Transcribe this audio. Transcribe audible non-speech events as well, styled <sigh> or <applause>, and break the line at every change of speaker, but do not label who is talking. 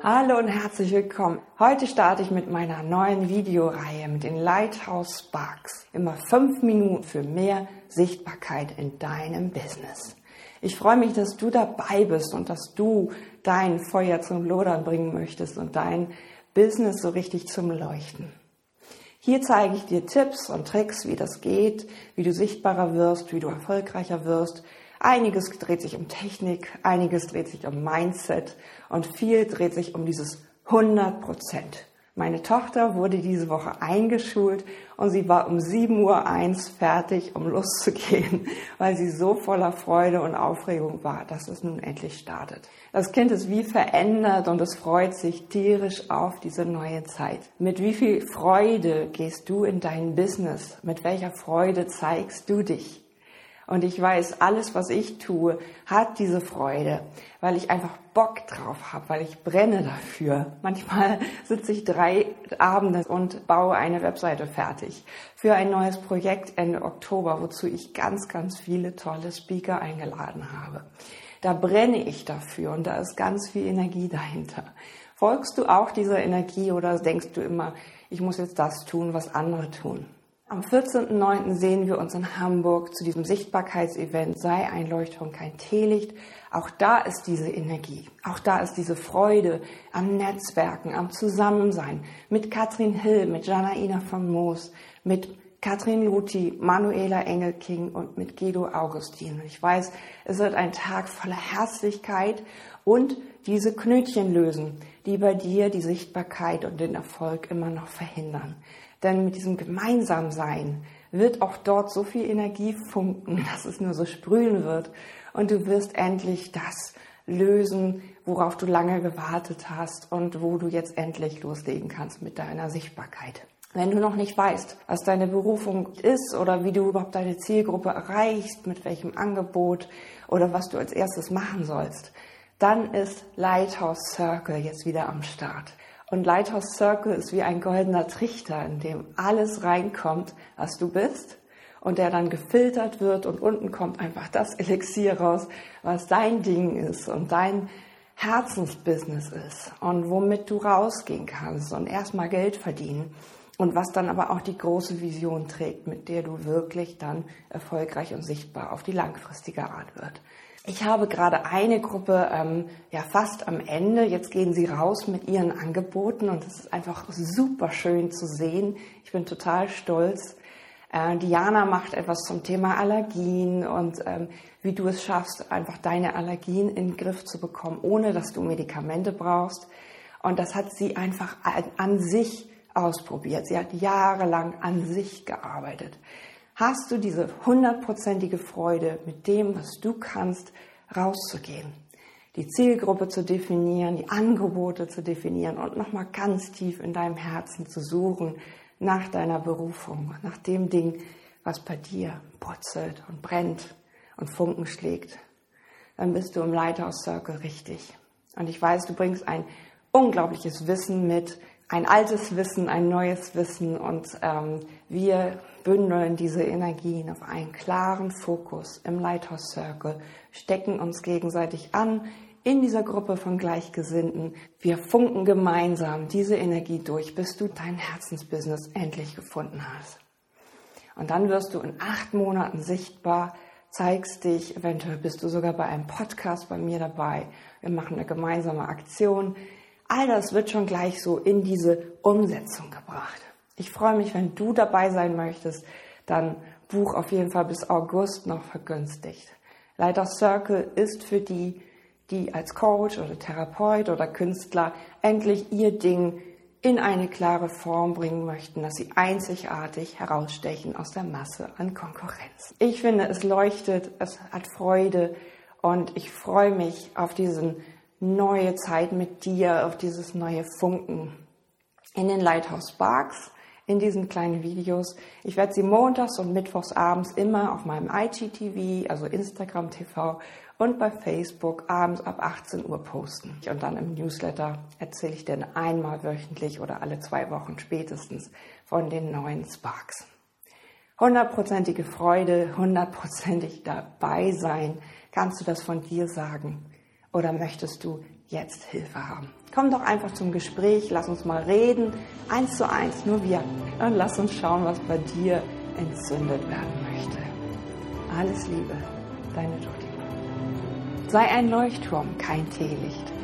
Hallo und herzlich willkommen. Heute starte ich mit meiner neuen Videoreihe mit den Lighthouse Sparks. Immer fünf Minuten für mehr Sichtbarkeit in deinem Business. Ich freue mich, dass du dabei bist und dass du dein Feuer zum Lodern bringen möchtest und dein Business so richtig zum Leuchten. Hier zeige ich dir Tipps und Tricks, wie das geht, wie du sichtbarer wirst, wie du erfolgreicher wirst, Einiges dreht sich um Technik, einiges dreht sich um Mindset und viel dreht sich um dieses 100 Prozent. Meine Tochter wurde diese Woche eingeschult und sie war um 7.01 Uhr fertig, um loszugehen, <laughs> weil sie so voller Freude und Aufregung war, dass es nun endlich startet. Das Kind ist wie verändert und es freut sich tierisch auf diese neue Zeit. Mit wie viel Freude gehst du in dein Business? Mit welcher Freude zeigst du dich? Und ich weiß, alles, was ich tue, hat diese Freude, weil ich einfach Bock drauf habe, weil ich brenne dafür. Manchmal <laughs> sitze ich drei Abende und baue eine Webseite fertig für ein neues Projekt Ende Oktober, wozu ich ganz, ganz viele tolle Speaker eingeladen habe. Da brenne ich dafür und da ist ganz viel Energie dahinter. Folgst du auch dieser Energie oder denkst du immer, ich muss jetzt das tun, was andere tun? Am 14.09. sehen wir uns in Hamburg zu diesem Sichtbarkeitsevent Sei ein Leuchtturm, kein Teelicht. Auch da ist diese Energie, auch da ist diese Freude am Netzwerken, am Zusammensein mit Katrin Hill, mit Janaina von Moos, mit Katrin Luthi, Manuela Engelking und mit Guido Augustin. Ich weiß, es wird ein Tag voller Herzlichkeit und diese Knötchen lösen, die bei dir die Sichtbarkeit und den Erfolg immer noch verhindern. Denn mit diesem Gemeinsamsein wird auch dort so viel Energie funken, <laughs> dass es nur so sprühen wird. Und du wirst endlich das lösen, worauf du lange gewartet hast und wo du jetzt endlich loslegen kannst mit deiner Sichtbarkeit. Wenn du noch nicht weißt, was deine Berufung ist oder wie du überhaupt deine Zielgruppe erreichst, mit welchem Angebot oder was du als erstes machen sollst, dann ist Lighthouse Circle jetzt wieder am Start. Und Lighthouse Circle ist wie ein goldener Trichter, in dem alles reinkommt, was du bist und der dann gefiltert wird und unten kommt einfach das Elixier raus, was dein Ding ist und dein Herzensbusiness ist und womit du rausgehen kannst und erstmal Geld verdienen und was dann aber auch die große Vision trägt, mit der du wirklich dann erfolgreich und sichtbar auf die langfristige Art wird. Ich habe gerade eine Gruppe ähm, ja fast am Ende. Jetzt gehen sie raus mit ihren Angeboten und es ist einfach super schön zu sehen. Ich bin total stolz. Äh, Diana macht etwas zum Thema Allergien und ähm, wie du es schaffst, einfach deine Allergien in den Griff zu bekommen, ohne dass du Medikamente brauchst. Und das hat sie einfach an, an sich ausprobiert. Sie hat jahrelang an sich gearbeitet hast du diese hundertprozentige Freude, mit dem, was du kannst, rauszugehen. Die Zielgruppe zu definieren, die Angebote zu definieren und nochmal ganz tief in deinem Herzen zu suchen nach deiner Berufung, nach dem Ding, was bei dir brutzelt und brennt und Funken schlägt. Dann bist du im Lighthouse Circle richtig. Und ich weiß, du bringst ein unglaubliches Wissen mit, ein altes Wissen, ein neues Wissen und ähm, wir bündeln diese Energien auf einen klaren Fokus im Lighthouse Circle, stecken uns gegenseitig an in dieser Gruppe von Gleichgesinnten. Wir funken gemeinsam diese Energie durch, bis du dein Herzensbusiness endlich gefunden hast. Und dann wirst du in acht Monaten sichtbar, zeigst dich, eventuell bist du sogar bei einem Podcast bei mir dabei. Wir machen eine gemeinsame Aktion All das wird schon gleich so in diese Umsetzung gebracht. Ich freue mich, wenn du dabei sein möchtest, dann buch auf jeden Fall bis August noch vergünstigt. Leiter Circle ist für die, die als Coach oder Therapeut oder Künstler endlich ihr Ding in eine klare Form bringen möchten, dass sie einzigartig herausstechen aus der Masse an Konkurrenz. Ich finde, es leuchtet, es hat Freude und ich freue mich auf diesen neue Zeit mit dir, auf dieses neue Funken in den Lighthouse Sparks, in diesen kleinen Videos. Ich werde sie montags und mittwochs abends immer auf meinem IGTV, also Instagram TV und bei Facebook abends ab 18 Uhr posten. Und dann im Newsletter erzähle ich dir einmal wöchentlich oder alle zwei Wochen spätestens von den neuen Sparks. Hundertprozentige Freude, hundertprozentig dabei sein. Kannst du das von dir sagen? Oder möchtest du jetzt Hilfe haben. Komm doch einfach zum Gespräch, lass uns mal reden, eins zu eins, nur wir. Und lass uns schauen, was bei dir entzündet werden möchte. Alles Liebe, deine Tutti. Sei ein Leuchtturm, kein Teelicht.